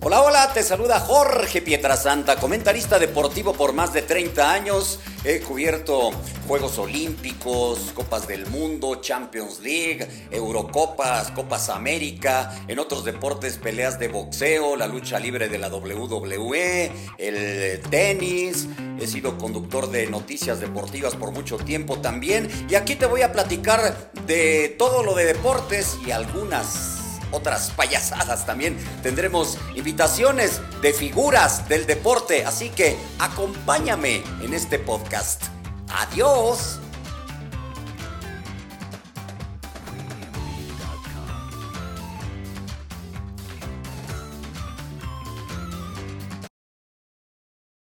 Hola, hola, te saluda Jorge Pietrasanta, comentarista deportivo por más de 30 años. He cubierto Juegos Olímpicos, Copas del Mundo, Champions League, Eurocopas, Copas América, en otros deportes peleas de boxeo, la lucha libre de la WWE, el tenis. He sido conductor de noticias deportivas por mucho tiempo también. Y aquí te voy a platicar de todo lo de deportes y algunas otras payasadas también. Tendremos invitaciones de figuras del deporte, así que acompáñame en este podcast. Adiós.